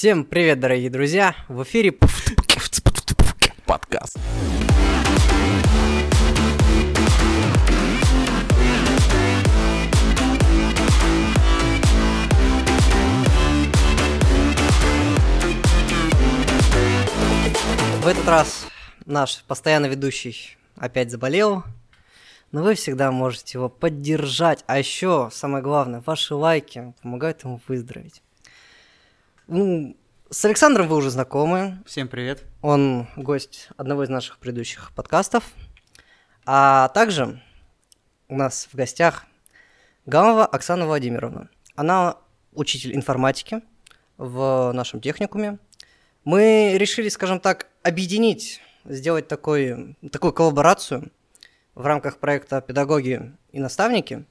Всем привет, дорогие друзья! В эфире подкаст. В этот раз наш постоянно ведущий опять заболел, но вы всегда можете его поддержать. А еще, самое главное, ваши лайки помогают ему выздороветь. Ну, с Александром вы уже знакомы. Всем привет. Он гость одного из наших предыдущих подкастов. А также у нас в гостях Гамова Оксана Владимировна. Она учитель информатики в нашем техникуме. Мы решили, скажем так, объединить, сделать такой, такую коллаборацию в рамках проекта «Педагоги и наставники»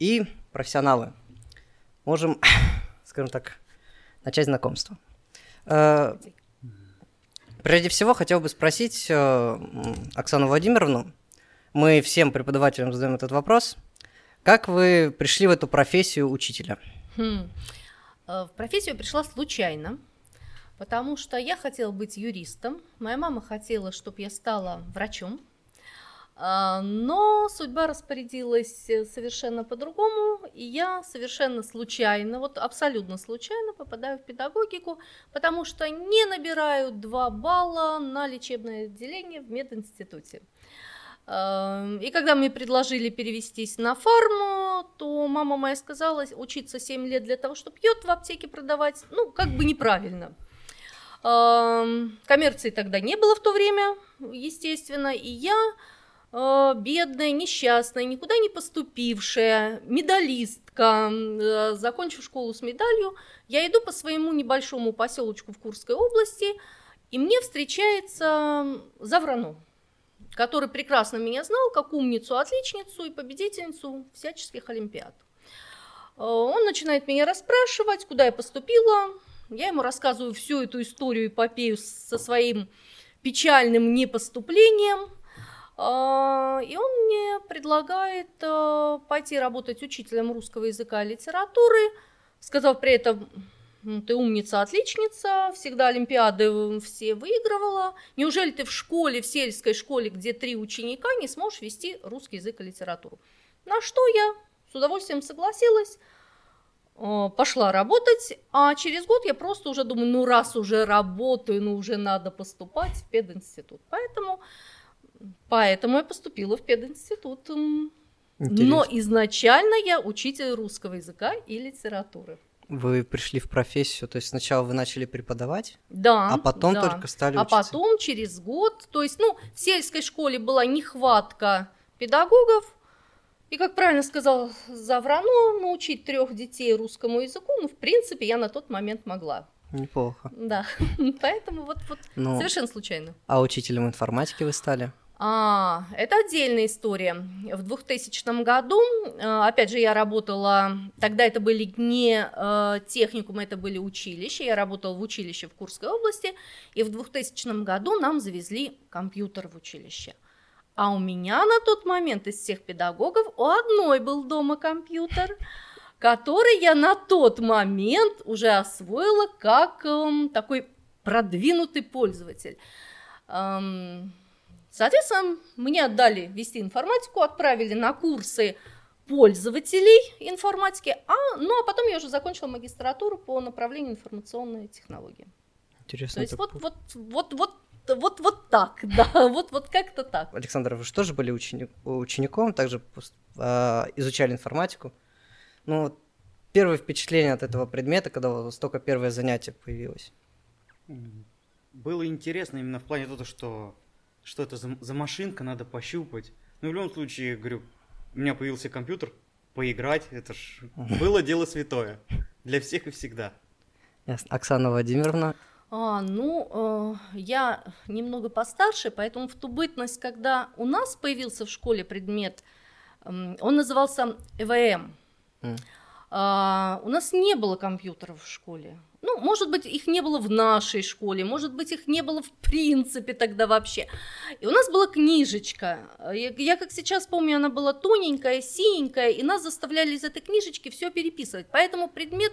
и профессионалы. Можем, скажем так, начать знакомство. Э, прежде всего, хотел бы спросить э, Оксану Владимировну, мы всем преподавателям задаем этот вопрос, как вы пришли в эту профессию учителя? Хм. Э, в профессию пришла случайно, потому что я хотела быть юристом, моя мама хотела, чтобы я стала врачом, но судьба распорядилась э, совершенно по-другому, и я совершенно случайно, вот абсолютно случайно попадаю в педагогику, потому что не набираю 2 балла на лечебное отделение в мединституте. А, и когда мне предложили перевестись на фарму, то мама моя сказала, учиться 7 лет для того, чтобы йод в аптеке продавать, ну, как бы неправильно. А, коммерции тогда не было в то время, естественно, и я бедная, несчастная, никуда не поступившая, медалистка, э, закончив школу с медалью, я иду по своему небольшому поселочку в Курской области, и мне встречается Заврано, который прекрасно меня знал как умницу, отличницу и победительницу всяческих олимпиад. Э, он начинает меня расспрашивать, куда я поступила. Я ему рассказываю всю эту историю, эпопею со своим печальным непоступлением – и он мне предлагает э, пойти работать учителем русского языка и литературы, сказав при этом, ты умница, отличница, всегда олимпиады все выигрывала. Неужели ты в школе, в сельской школе, где три ученика, не сможешь вести русский язык и литературу? На что я с удовольствием согласилась, э, пошла работать, а через год я просто уже думаю, ну раз уже работаю, ну уже надо поступать в пединститут. Поэтому Поэтому я поступила в пединститут. Интересно. Но изначально я учитель русского языка и литературы. Вы пришли в профессию, то есть сначала вы начали преподавать, да, а потом да. только стали а учиться. А потом через год, то есть, ну, в сельской школе была нехватка педагогов, и, как правильно сказал Заврано, научить трех детей русскому языку, ну, в принципе, я на тот момент могла. Неплохо. Да, поэтому вот, вот ну, совершенно случайно. А учителем информатики вы стали? А, это отдельная история. В 2000 году, э, опять же, я работала, тогда это были не э, техникумы, это были училища, я работала в училище в Курской области, и в 2000 году нам завезли компьютер в училище. А у меня на тот момент из всех педагогов у одной был дома компьютер, который я на тот момент уже освоила как эм, такой продвинутый пользователь. Эм, Соответственно, мне отдали вести информатику, отправили на курсы пользователей информатики, а, ну а потом я уже закончила магистратуру по направлению информационные технологии. Интересно. То есть вот, вот, вот, вот, вот, вот так, да, вот, вот как-то так. Александр, вы же тоже были ученик, учеником, также э, изучали информатику. Ну, первое впечатление от этого предмета, когда у вас только первое занятие появилось? Было интересно именно в плане того, что что это за, за машинка, надо пощупать. Ну, в любом случае, говорю, у меня появился компьютер, поиграть, это ж было дело святое. Для всех и всегда. Ясно. Оксана Владимировна. А, ну, э, я немного постарше, поэтому в ту бытность, когда у нас появился в школе предмет, э, он назывался ЭВМ. Mm. Э, у нас не было компьютеров в школе. Ну, может быть, их не было в нашей школе, может быть, их не было в принципе тогда вообще. И у нас была книжечка. Я, я как сейчас помню, она была тоненькая, синенькая, и нас заставляли из этой книжечки все переписывать. Поэтому предмет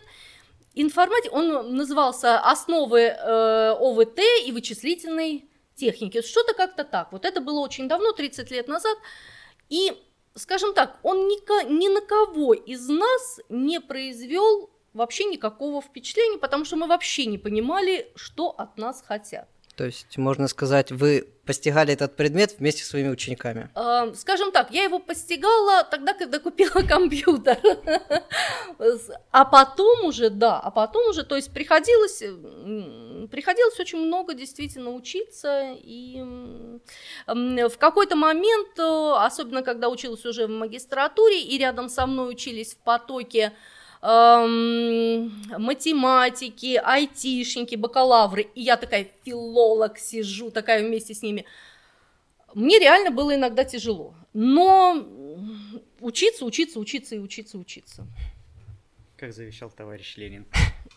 информатика, он назывался «Основы э, ОВТ и вычислительной техники». Что-то как-то так. Вот это было очень давно, 30 лет назад. И, скажем так, он ни, ни на кого из нас не произвел вообще никакого впечатления, потому что мы вообще не понимали, что от нас хотят. То есть, можно сказать, вы постигали этот предмет вместе с своими учениками? Э, скажем так, я его постигала тогда, когда купила компьютер. А потом уже, да, а потом уже, то есть приходилось, приходилось очень много действительно учиться. И в какой-то момент, э, особенно когда училась уже в магистратуре, и рядом со мной учились в потоке эм, математики, айтишники, бакалавры, и я такая филолог сижу, такая вместе с ними. Мне реально было иногда тяжело, но учиться, учиться, учиться и учиться, учиться. Как завещал товарищ Ленин.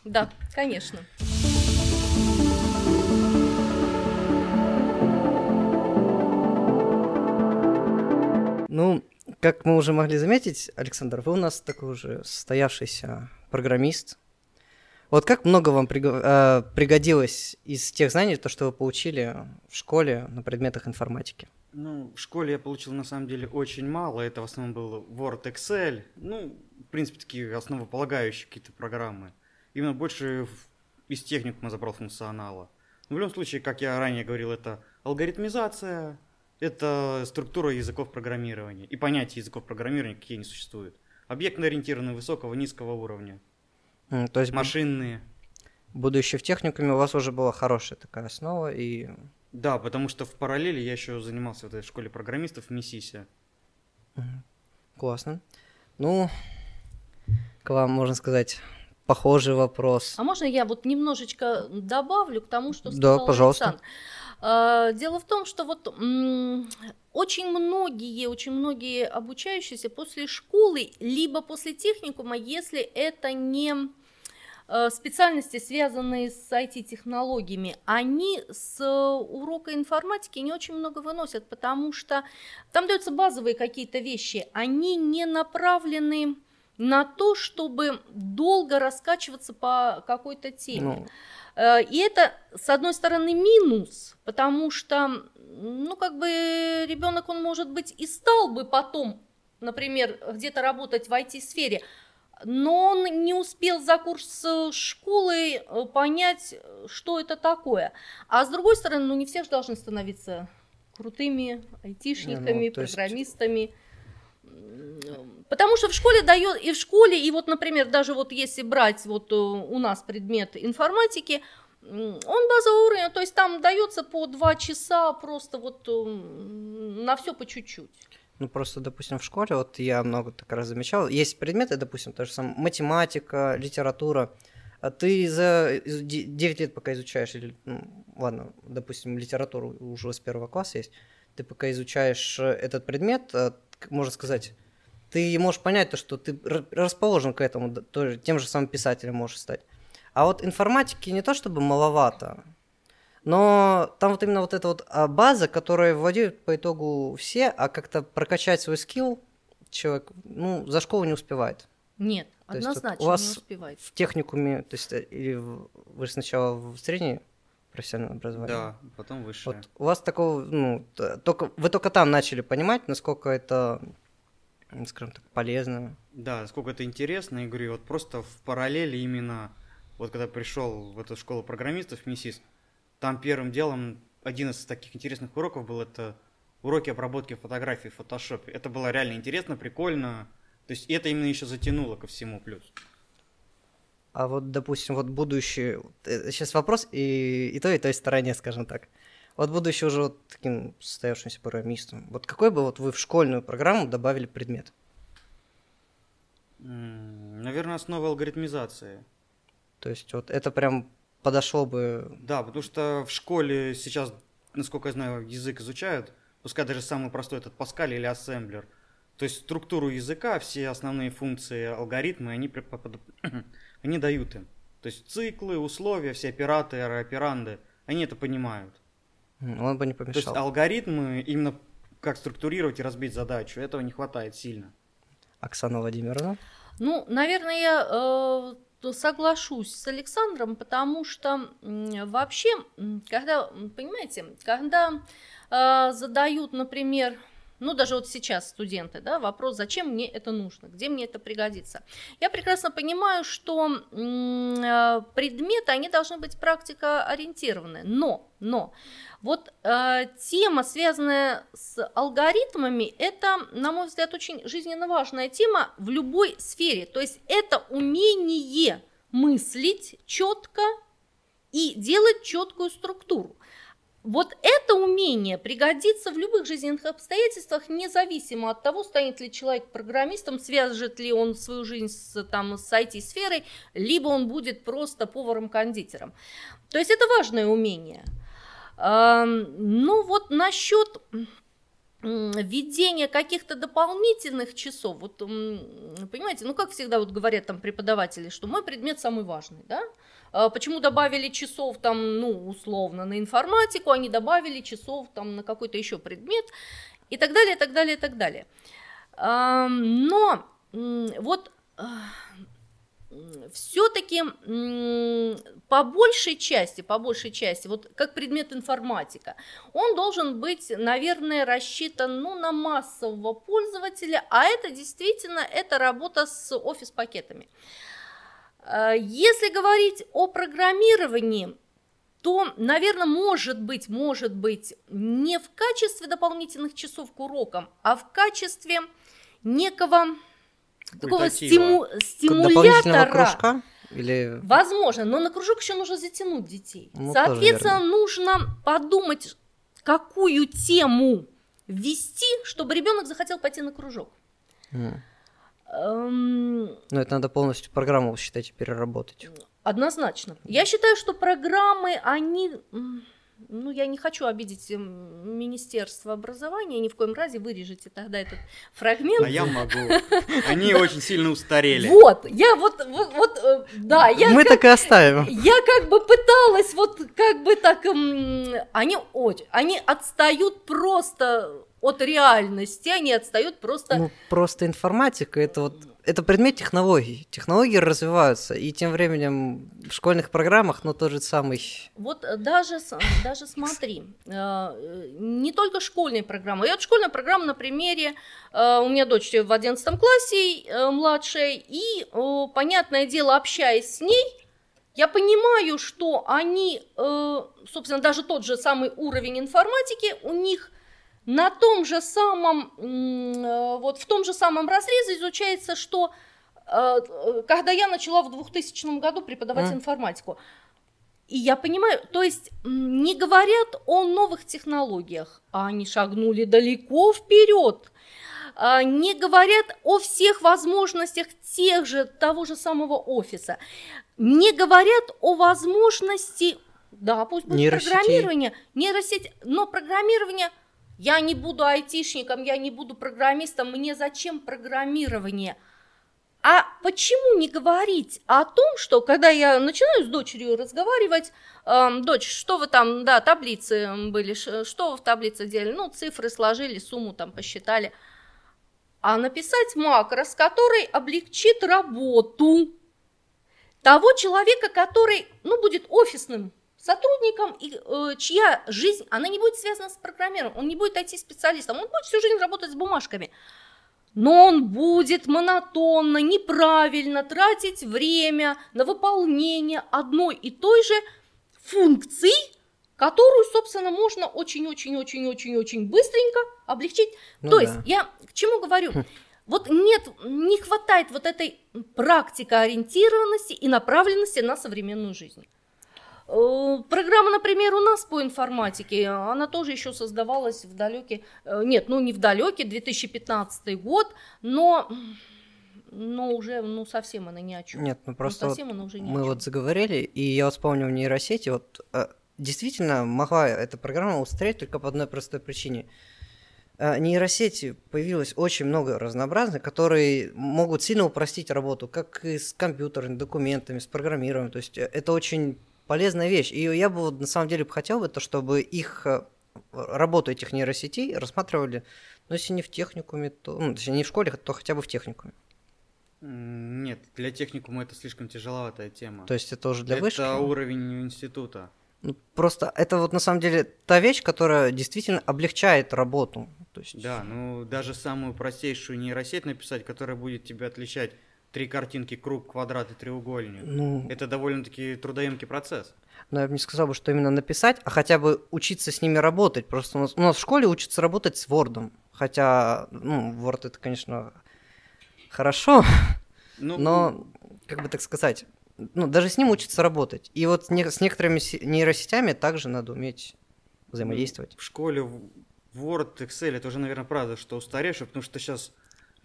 Да, конечно. Ну, как мы уже могли заметить, Александр, вы у нас такой уже состоявшийся программист. Вот как много вам э, пригодилось из тех знаний, то, что вы получили в школе на предметах информатики? Ну, в школе я получил на самом деле очень мало. Это в основном был Word, Excel. Ну, в принципе, такие основополагающие какие-то программы. Именно больше из техникума забрал функционала. Но в любом случае, как я ранее говорил, это алгоритмизация, это структура языков программирования и понятия языков программирования, какие они существуют. Объектно-ориентированные высокого, низкого уровня. Mm, то есть машинные. Будучи в техникуме, у вас уже была хорошая такая основа и... Да, потому что в параллели я еще занимался в этой школе программистов в Миссисе. Классно. Ну, к вам, можно сказать, похожий вопрос. А можно я вот немножечко добавлю к тому, что сказал Да, пожалуйста. Александр? А, дело в том, что вот очень многие, очень многие обучающиеся после школы, либо после техникума, если это не э, специальности, связанные с IT-технологиями, они с урока информатики не очень много выносят, потому что там даются базовые какие-то вещи, они не направлены на то, чтобы долго раскачиваться по какой-то теме. Ну, Э, и это, с одной стороны, минус, потому что, ну, как бы ребенок, он, может быть, и стал бы потом, например, где-то работать в IT-сфере, но он не успел за курс школы э, понять, что это такое. А с другой стороны, ну, не все же должны становиться крутыми айтишниками, ну, программистами. Есть Потому что в школе дает, и в школе, и вот, например, даже вот если брать вот э, у нас предмет информатики, он базового уровня, то есть там дается по два часа просто вот э, на все по чуть-чуть. Ну, просто, допустим, в школе, вот я много так раз замечал, есть предметы, допустим, то же математика, литература, а ты за 9 лет пока изучаешь, или, ну, ладно, допустим, литературу уже с первого класса есть, ты пока изучаешь э, этот предмет, можно сказать, ты можешь понять то, что ты расположен к этому, тоже, тем же самым писателем можешь стать. А вот информатики не то чтобы маловато, но там вот именно вот эта вот а, база, которая владеют по итогу все, а как-то прокачать свой скилл человек, ну, за школу не успевает. Нет, то однозначно есть, вот у вас не успевает. в техникуме, то есть э, или вы сначала в средней профессиональное образование. Да, потом высшее. Вот у вас такого, ну, только вы только там начали понимать, насколько это скажем так, полезно. Да, сколько это интересно, и говорю, вот просто в параллели именно, вот когда пришел в эту школу программистов, МИСИС, там первым делом один из таких интересных уроков был это уроки обработки фотографий в фотошопе. Это было реально интересно, прикольно, то есть это именно еще затянуло ко всему плюс. А вот, допустим, вот будущее, сейчас вопрос и, и той, и той стороне, скажем так. Вот будучи уже вот таким состоявшимся программистом, вот какой бы вот вы в школьную программу добавили предмет? Наверное, основа алгоритмизации. То есть вот это прям подошло бы... Да, потому что в школе сейчас, насколько я знаю, язык изучают, пускай даже самый простой этот Паскаль или ассемблер. То есть структуру языка, все основные функции, алгоритмы, они, они дают им. То есть циклы, условия, все операторы, операнды, они это понимают. Он бы не помешал. То есть алгоритмы, именно как структурировать и разбить задачу, этого не хватает сильно. Оксана Владимировна? Ну, наверное, я э, соглашусь с Александром, потому что вообще, когда, понимаете, когда э, задают, например, ну, даже вот сейчас студенты, да, вопрос, зачем мне это нужно, где мне это пригодится. Я прекрасно понимаю, что э, предметы, они должны быть практикоориентированы, но, но, вот э, тема, связанная с алгоритмами, это, на мой взгляд, очень жизненно важная тема в любой сфере, то есть это умение мыслить четко и делать четкую структуру. Вот это умение пригодится в любых жизненных обстоятельствах, независимо от того, станет ли человек программистом, свяжет ли он свою жизнь с, там, с IT-сферой, либо он будет просто поваром-кондитером. То есть это важное умение. Ну вот насчет введение каких-то дополнительных часов, вот понимаете, ну как всегда вот говорят там преподаватели, что мой предмет самый важный, да, почему добавили часов там, ну, условно, на информатику, они добавили часов там на какой-то еще предмет и так далее, и так далее, и так далее. Но вот все-таки по большей части, по большей части, вот как предмет информатика, он должен быть, наверное, рассчитан ну, на массового пользователя, а это действительно это работа с офис-пакетами. Э, если говорить о программировании, то, наверное, может быть, может быть, не в качестве дополнительных часов к урокам, а в качестве некого такого стиму, стимулятора. кружка? Или... Возможно, но на кружок еще нужно затянуть детей. Ну, Соответственно, нужно подумать, какую тему ввести, чтобы ребенок захотел пойти на кружок. Mm. Эм... Но это надо полностью программу, считайте, переработать. Однозначно. Я считаю, что программы, они... Ну, я не хочу обидеть эм, Министерство образования, ни в коем разе вырежете тогда этот фрагмент. А я могу. Они очень сильно устарели. Вот, я вот, вот, э, да, я... Мы так и оставим. Я как бы пыталась вот как бы так... Они очень... Они отстают просто от реальности, они отстают просто... Ну, просто информатика, это вот, это предмет технологий. Технологии развиваются, и тем временем в школьных программах, ну, тот же самый... Вот даже, даже смотри, э, не только школьные программы. Я вот школьная программа на примере, э, у меня дочь в 11 классе э, младшая, и, понятное дело, общаясь с ней, я понимаю, что они, собственно, даже тот же самый уровень информатики у них на том же самом, э, вот в том же самом разрезе изучается, что э, когда я начала в 2000 году преподавать mm. информатику, и я понимаю, то есть не говорят о новых технологиях, а они шагнули далеко вперед, а не говорят о всех возможностях тех же, того же самого офиса, не говорят о возможности, да, пусть будет нейросетей. программирование, нейросеть, но программирование – я не буду айтишником, я не буду программистом, мне зачем программирование? А почему не говорить о том, что когда я начинаю с дочерью разговаривать, э, дочь, что вы там, да, таблицы были, что вы в таблице делали? Ну, цифры сложили, сумму там посчитали. А написать макрос, который облегчит работу того человека, который, ну, будет офисным сотрудником, и, э, чья жизнь, она не будет связана с программером, он не будет IT-специалистом, он будет всю жизнь работать с бумажками. Но он будет монотонно, неправильно тратить время на выполнение одной и той же функции, которую, собственно, можно очень-очень-очень-очень-очень быстренько облегчить. Ну, То да. есть я к чему говорю? Хм. Вот нет, не хватает вот этой практикоориентированности и направленности на современную жизнь. Э, программа, например, у нас по информатике, она тоже еще создавалась в далекий, э, нет, ну не в далекий, 2015 год, но но уже, ну, совсем она ни о чем. Нет, ну просто ну, совсем вот она уже ни мы вот заговорили, и я вот вспомнил в нейросети, вот э, действительно могла эта программа устроить только по одной простой причине. Нейросети появилось очень много разнообразных, которые могут сильно упростить работу, как и с компьютерами, документами, с программированием. То есть это очень полезная вещь. И я бы на самом деле хотел бы, то, чтобы их э, работу этих нейросетей рассматривали, ну, если не в техникуме, то, ну, если не в школе, то хотя бы в техникуме. Нет, для техникума это слишком тяжеловатая тема. То есть это уже для это вышки? уровень института. Ну, Просто это вот на самом деле та вещь, которая действительно облегчает работу. То есть, Да, ну даже самую простейшую нейросеть написать, которая будет тебе отличать три картинки, круг, квадрат и треугольник. ну, Это довольно-таки трудоемкий процесс. но я бы не сказал, бы, что именно написать, а хотя бы учиться с ними работать. Просто у нас, у нас в школе учатся работать с Word. Хотя, ну, Word это, конечно, хорошо, Ну, но, как бы так сказать, ну, даже с ним учатся работать. И вот не- с некоторыми се- нейросетями также надо уметь взаимодействовать. В школе Word, Excel, это уже, наверное, правда, что устаревшее, потому что сейчас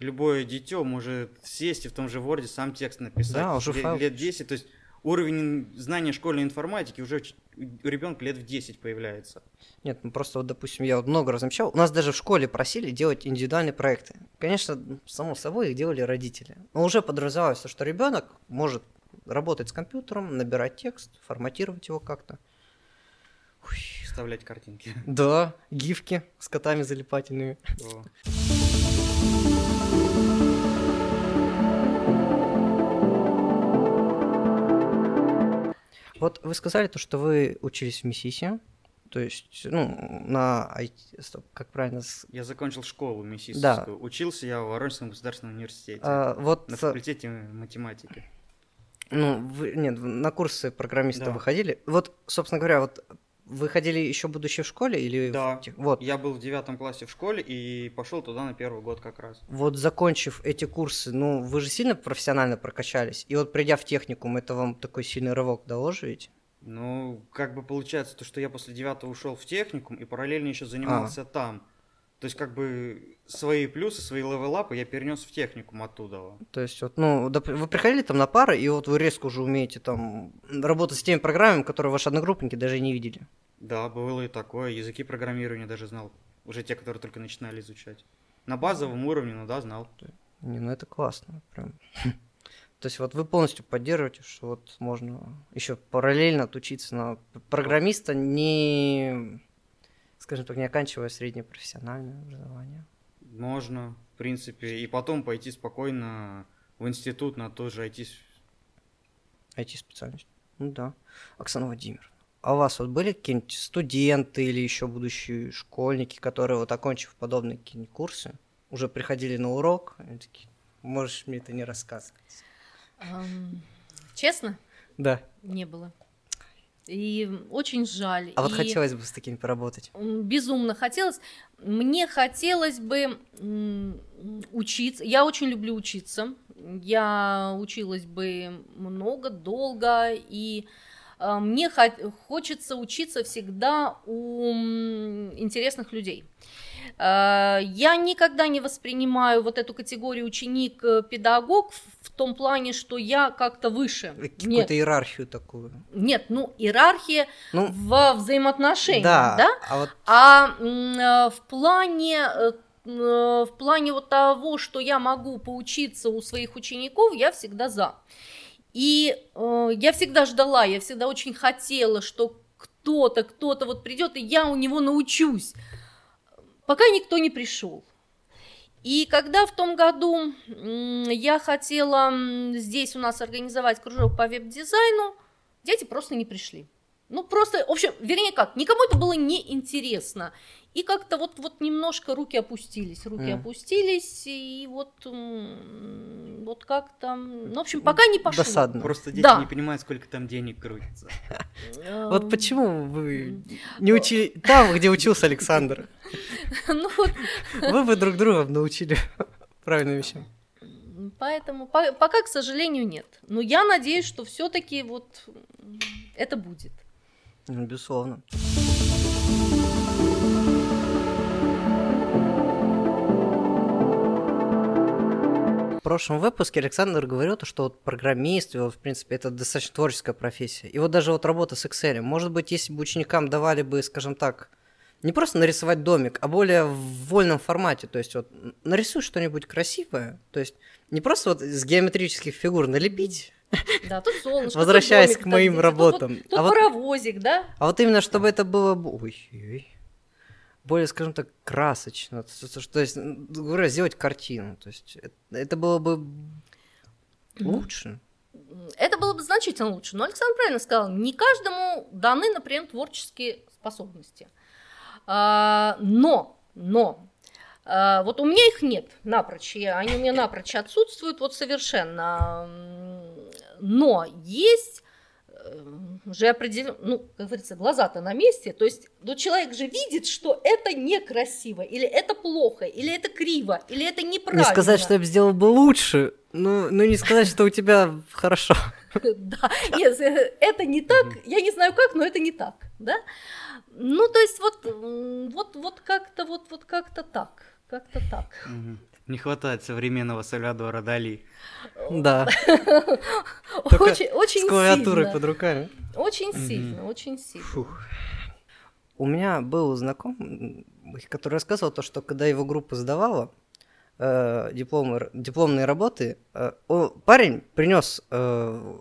любое дитё может сесть и в том же Word сам текст написать. Да, уже Ле- файл Лет 10, то есть уровень знания школьной информатики уже у ребенка лет в 10 появляется. Нет, ну просто вот, допустим, я вот много раз замечал, у нас даже в школе просили делать индивидуальные проекты. Конечно, само собой их делали родители. Но уже подразумевалось, что ребенок может работать с компьютером, набирать текст, форматировать его как-то. Вставлять картинки. Да, гифки с котами залипательными. О. Вот вы сказали то, что вы учились в Миссисе, то есть, ну, на IT, стоп, как правильно, Я закончил школу Да. миссисскую. Учился я в Воронежском государственном университете. а, вот, На факультете математики. ну, вы, нет, на курсы программиста Да. выходили. Вот, собственно говоря, вот вы ходили еще будучи в школе или в Да. тех- Вот, Я был в девятом классе в школе и пошел туда на первый год как раз. вот закончив эти курсы, ну, вы же сильно профессионально прокачались. И вот придя в техникум, это вам такой сильный рывок дало же ведь? Ну, как бы получается, то, что я после девятого ушел в техникум и параллельно еще А. занимался там. То есть, как бы свои плюсы, свои левелапы я перенес в техникум оттуда. То есть, вот, ну, вы приходили там на пары, и вот вы резко уже умеете там работать с теми программами, которые ваши одногруппники даже не видели. Да, было и такое. Языки программирования даже знал. Уже те, которые только начинали изучать. На базовом уровне, ну да, знал. Не, ну это классно, прям. То есть вот вы полностью поддерживаете, что вот можно еще параллельно отучиться на программиста, не, скажем так, не оканчивая среднее профессиональное образование. Можно, в принципе, и потом пойти спокойно в институт на тот же IT. IT-специальность. Ну да. Оксана Владимировна, а у вас вот были какие-нибудь студенты или еще будущие школьники, которые вот окончив подобные какие-нибудь курсы, уже приходили на урок, и такие, можешь мне это не рассказывать? Ам, Честно, Да. не было. И очень жаль. А вот И, хотелось бы с такими поработать. Безумно хотелось. Мне хотелось бы учиться. Я очень люблю учиться. Я училась бы много, долго. И а, мне хо- хочется учиться всегда у интересных людей. А, Я никогда не воспринимаю вот эту категорию ученик-педагог в в том плане, что я как-то выше. Нет, Какую-то иерархию такую. нет, ну иерархия Ну, в взаимоотношениях, да, да? а вот А э, в плане э, э, в плане вот того, что я могу поучиться у своих учеников, я всегда за. И э, я всегда ждала, я всегда очень хотела, что кто-то, кто-то вот придет, и я у него научусь. Пока никто не пришел. И когда в том году я хотела здесь у нас организовать кружок по веб-дизайну, дети просто не пришли. Ну, просто, в общем, вернее как, никому это было не интересно. И как-то вот, вот немножко руки опустились, руки Мгм. опустились, и вот, вот как-то, ну, в общем, пока не пошло. досадно. Просто дети Да. не понимают, сколько там денег крутится. Вот Эм, почему вы не учили там, где учился Александр? Ну, вот, Вы бы друг друга научили правильным вещам. поэтому по- пока, к сожалению, нет. Но я надеюсь, что все-таки вот это будет. Ну, безусловно. В прошлом выпуске Александр говорил, то, что вот программист, в принципе, это достаточно творческая профессия. И вот даже вот работа с Excel, может быть, если бы ученикам давали бы, скажем так, не просто нарисовать домик, а более в вольном формате. То есть вот нарисуй что-нибудь красивое, то есть не просто вот с геометрических фигур налепить, Да, тут солнце. Возвращаясь к моим работам. Тут, А вот- паровозик, да? А вот именно, чтобы это было бо- ой, ой, более, скажем так, красочно. То есть, То есть, говоря, сделать картину. То есть это, это было бы Лучше. Это было бы значительно лучше. Но Александр правильно сказал, не каждому даны, например, творческие способности. А, но, но, а, вот у меня их нет напрочь, они у меня напрочь отсутствуют вот совершенно. Но есть э, уже определенно, ну, как говорится, глаза-то на месте, то есть ну, человек же видит, что это некрасиво, или это плохо, или это криво, или это неправильно. Не сказать, что я бы сделал бы лучше, ну, ну не сказать, что у тебя хорошо. Да, нет, э, это не так, я не знаю как, но это не так, да? Ну, то есть вот, вот, вот как-то, вот, вот как-то так, как-то так. Не хватает современного Сальвадора Дали. Да, Очень, очень с клавиатурой сильно, под руками. очень сильно, очень сильно. Фух. У меня был знакомый, который рассказывал то, что когда его группа сдавала э, дипломы, дипломные работы, э, парень принес э,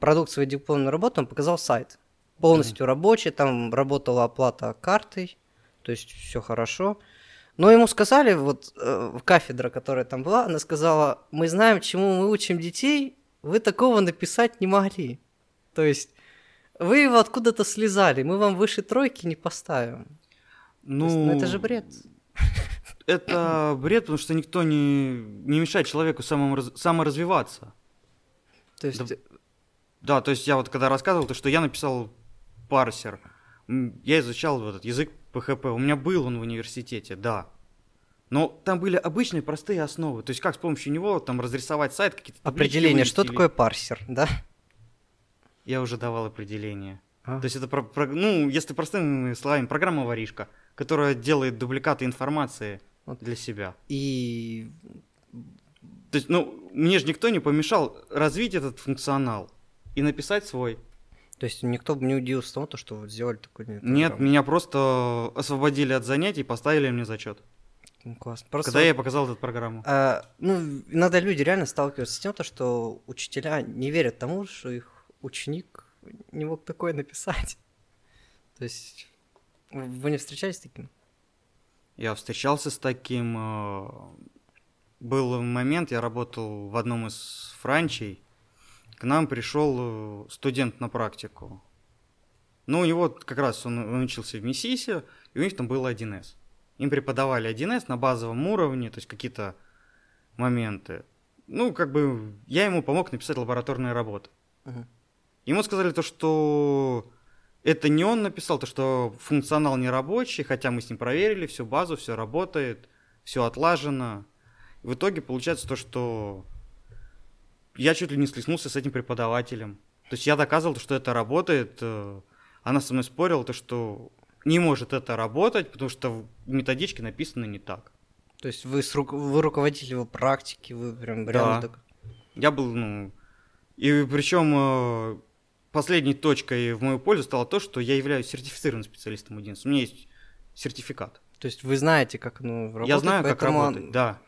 продукт своей дипломной работы, он показал сайт. Полностью рабочий, там работала оплата картой, то есть все хорошо. Но ему сказали, вот э, кафедра, которая там была, она сказала, мы знаем, чему мы учим детей, вы такого написать не могли. То есть вы его откуда-то слезали, мы вам выше тройки не поставим. Ну, есть, ну, это же бред. Это бред, потому что никто не, не мешает человеку самому раз- саморазвиваться. То есть, Да. Да, то есть я вот когда рассказывал, то что я написал парсер, я изучал вот этот язык PHP, у меня был он в университете, да. Но там были обычные простые основы, то есть как с помощью него там разрисовать сайт, какие-то определение, что или- такое парсер, да? Я уже давал определение. А. То есть это, про- про- ну, если простыми словами, программа-воришка, которая делает дубликаты информации Вот. для себя. И То есть, ну, мне же никто не помешал развить этот функционал и написать свой. То есть никто бы не удивился тому, то, что вот сделали такой Нет, меня просто освободили от занятий и поставили мне зачет. Ну, классно. Просто Когда я вот, показал эту программу. а, ну, иногда люди реально сталкиваются с тем, то, что учителя не верят тому, что их ученик не мог такое написать. То есть вы не встречались с таким? Я встречался с таким. э, Был момент, я работал в одном из франчей. К нам пришел э, студент на практику. Ну, у него как раз он, он учился в Миссисе, и у них там был 1С. Им преподавали 1С на базовом уровне, то есть какие-то моменты. Ну, как бы я ему помог написать лабораторные работы. Мгм. Ему сказали то, что это не он написал, то, что функционал не рабочий, хотя мы с ним проверили всю базу, все работает, все отлажено. И в итоге получается то, что я чуть ли не схлестнулся с этим преподавателем. То есть я доказывал, что это работает. э, Она со мной спорила, то, что не может это работать, потому что в методичке написано не так. То есть вы, с ру- вы руководитель его практики, вы прям Да. реально так... Я был, ну... И причем последней точкой в мою пользу стало то, что я являюсь сертифицированным специалистом 11. У меня есть сертификат. То есть вы знаете, как оно работает? я знаю, как поэтому- работать, да.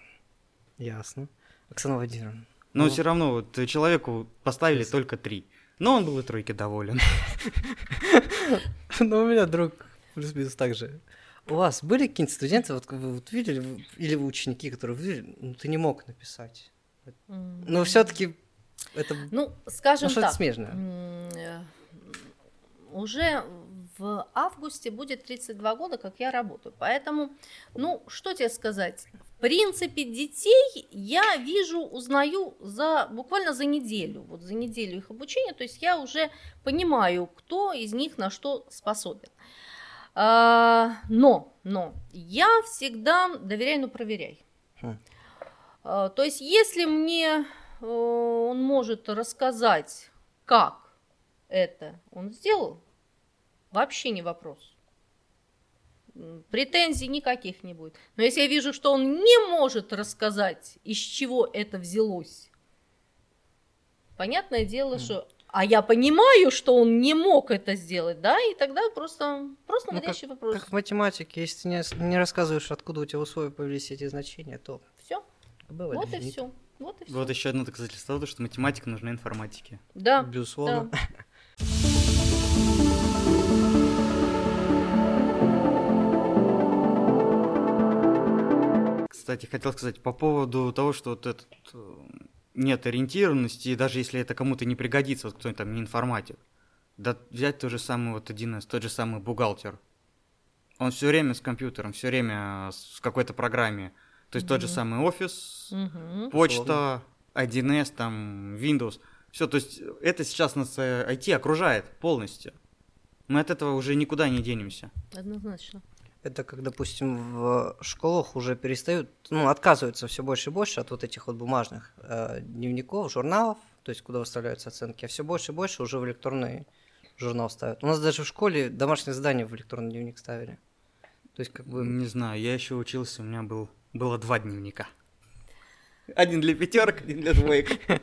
Ясно. Оксана Владимировна. Но Ну. все равно вот человеку поставили Есть. только три. Но он был и тройки доволен. Ну, у меня друг плюс-минус так же. У вас были какие-нибудь студенты, вот вы вот видели, или вы ученики, которые вы видели, ну, ты не мог написать. Но все-таки это Ну, скажем ну, что-то так, смежное. э, уже в августе будет 32 года, как я работаю. Поэтому, ну, что тебе сказать? В принципе, детей я вижу, узнаю за буквально за неделю. Вот за неделю их обучения. То есть я уже понимаю, кто из них на что способен. А, но, но я всегда доверяй, но проверяй. Хм. А, то есть, если мне э, он может рассказать, как это он сделал, вообще не вопрос. Претензий никаких не будет. Но если я вижу, что он не может рассказать, из чего это взялось, понятное дело, что... А я понимаю, что он не мог это сделать, да, и тогда просто, просто Ну, наводящий вопрос. Как в математике, если ты не, не рассказываешь, откуда у тебя условия появились эти значения, то Все, бывает. вот и все. Вот и все. Вот еще одно доказательство того, что математика нужна информатике. Да, Безусловно. Кстати, хотел сказать по поводу того, что вот этот э, нет ориентированности, даже если это кому-то не пригодится, вот кто-нибудь там не информатик, да взять то же самое вот 1С, тот же самый бухгалтер. Он все время с компьютером, все время с какой-то программе. То есть тот же самый офис, Мгм. почта, 1С, там, Windows. Все, то есть это сейчас нас э, IT окружает полностью. Мы от этого уже никуда не денемся. Однозначно. Это как, допустим, в школах уже перестают, ну, отказываются все больше и больше от вот этих вот бумажных э, дневников, журналов, то есть куда выставляются оценки, а все больше и больше уже в электронный журнал ставят. У нас даже в школе домашнее задание в электронный дневник ставили. То есть как бы... Не знаю, я еще учился, у меня был, было два дневника. Один для пятерок, один для двоек.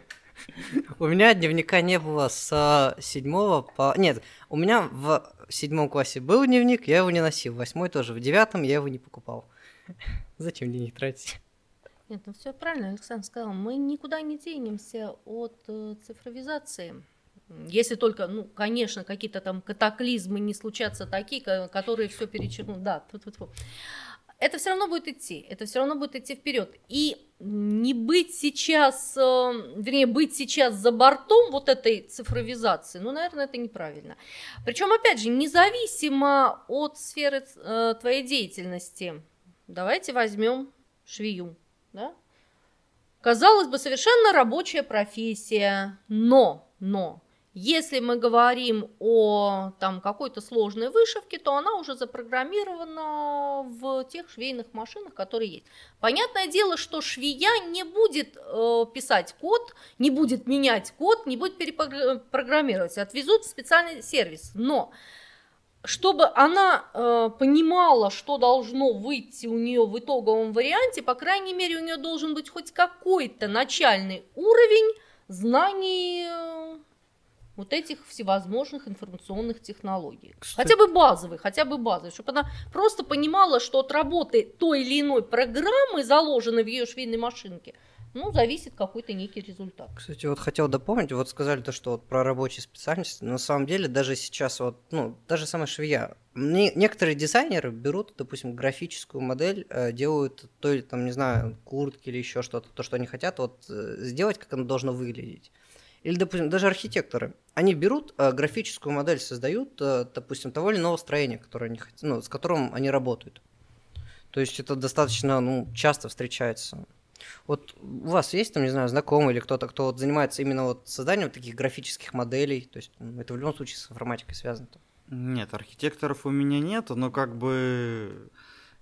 У меня дневника не было с седьмого по... Нет, у меня в седьмом классе был дневник, я его не носил. Восьмой тоже, в девятом я его не покупал. Зачем денег тратить? Нет, ну все правильно, Александр сказал. Мы никуда не денемся от э, цифровизации. Если только, ну, конечно, какие-то там катаклизмы не случатся такие, ко- которые все перечеркнут. Да, тьфу-тьфу-тьфу. Это все равно будет идти, это все равно будет идти вперед. И не быть сейчас, э, вернее, быть сейчас за бортом вот этой цифровизации, ну, наверное, это неправильно. Причем, опять же, независимо от сферы э, твоей деятельности, давайте возьмем швею, да? Казалось бы, совершенно рабочая профессия, но, но, если мы говорим о там, какой-то сложной вышивке, то она уже запрограммирована в тех швейных машинах, которые есть. Понятное дело, что швея не будет э, писать код, не будет менять код, не будет перепрограммировать, отвезут в специальный сервис. Но чтобы она э, понимала, что должно выйти у нее в итоговом варианте, по крайней мере, у нее должен быть хоть какой-то начальный уровень знаний э, вот этих всевозможных информационных технологий. Кстати- Хотя бы базовый, хотя бы базовый, чтобы она просто понимала, что от работы той или иной программы, заложенной в ее швейной машинке, ну, зависит какой-то некий результат. Кстати, вот хотел дополнить, вот сказали то, что вот про рабочие специальности, но на самом деле даже сейчас вот, ну, даже самая швея, не- некоторые дизайнеры берут, допустим, графическую модель, э, делают то ли там, не знаю, куртки или еще что-то, то, что они хотят вот э, сделать, как оно должно выглядеть. Или, допустим, даже архитекторы, они берут э, графическую модель, создают, э, допустим, того или иного строения, которое они ну, с которым они работают. То есть это достаточно, ну, часто встречается. Вот у вас есть там, не знаю, знакомый или кто-то, кто вот занимается именно вот созданием таких графических моделей? То есть это в любом случае с информатикой связано. Нет, архитекторов у меня нет, но как бы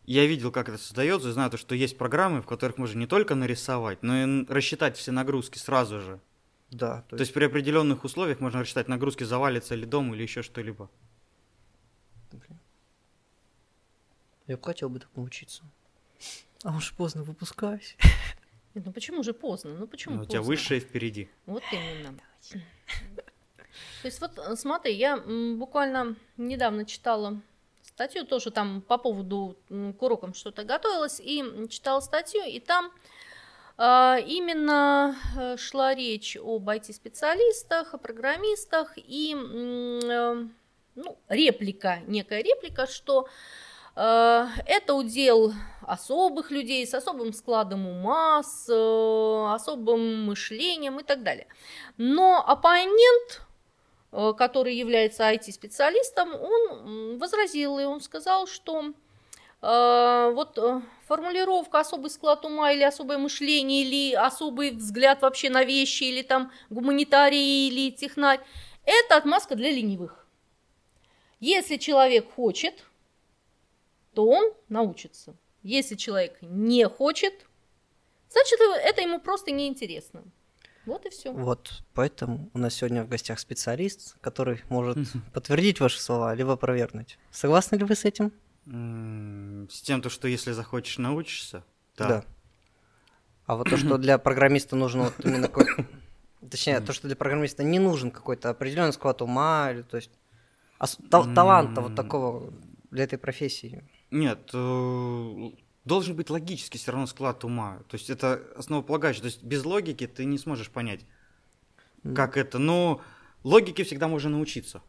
я видел, как это создается, и знаю, то, что есть программы, в которых можно не только нарисовать, но и рассчитать все нагрузки сразу же. Да, то То есть при определенных условиях можно рассчитать нагрузки, завалится ли дом или еще что-либо. я бы хотел бы так научиться. А уж поздно выпускаюсь. Нет, Ну почему же поздно? Ну почему Но у тебя высшее впереди. Вот именно. То есть вот э, смотри, я буквально недавно читала статью, тоже там по поводу к урокам что-то готовилась, и читала статью, и там именно э, шла речь об IT-специалистах, о программистах, и э, ну, реплика, некая реплика, что э, это удел особых людей с особым складом ума, с особым мышлением и так далее. Но оппонент, который является IT-специалистом, он возразил, и он сказал, что вот э, формулировка особый склад ума или особое мышление, или особый взгляд вообще на вещи, или там гуманитарий, или технарь, это отмазка для ленивых. Если человек хочет, то он научится. Если человек не хочет, значит, это ему просто неинтересно. Вот и все. Вот, поэтому у нас сегодня в гостях специалист, который может подтвердить ваши слова, либо опровергнуть. Согласны ли вы с этим? С тем, то, что если захочешь, научишься. А вот то, что для программиста нужно вот именно какой- Точнее, то, что для программиста не нужен какой-то определенный склад ума, или то есть та- таланта вот такого для этой профессии. Нет, э, должен быть логический все равно склад ума. То есть это основополагающее. То есть без логики ты не сможешь понять, как это. Но логике всегда можно научиться.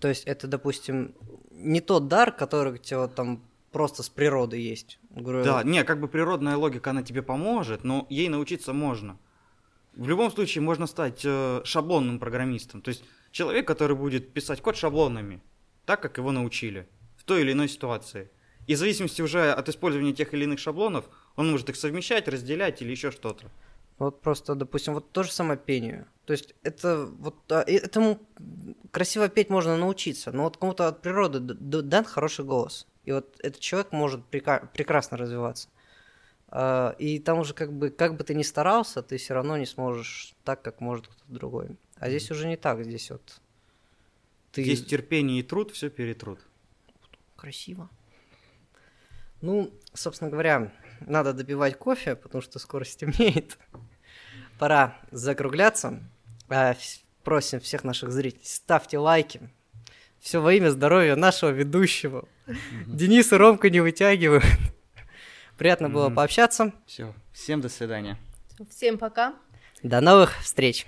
То есть это, допустим, не тот дар, который у тебя там просто с природы есть. Говорю, Да, не, как бы природная логика, она тебе поможет, но ей научиться можно. В любом случае можно стать э, шаблонным программистом. То есть человек, который будет писать код шаблонами, так, как его научили, в той или иной ситуации. И в зависимости уже от использования тех или иных шаблонов, он может их совмещать, разделять или еще что-то. Вот просто, допустим, вот то же самое пению. То есть это вот а, этому красиво петь можно научиться, но вот кому-то от природы дан хороший голос, и вот этот человек может прекрасно развиваться. А, И там уже как бы как бы ты ни старался, ты все равно не сможешь так, как может кто-то другой. А здесь уже не так, здесь вот ты Есть терпение и труд, все перетрут. красиво. Ну, собственно говоря, надо допивать кофе, потому что скоро стемнеет. Пора закругляться. А, вс- Просим всех наших зрителей, ставьте лайки. Все во имя здоровья нашего ведущего. Денис и Ромка не вытягивают. Приятно было пообщаться. Все. Всем до свидания. Всем пока. До новых встреч.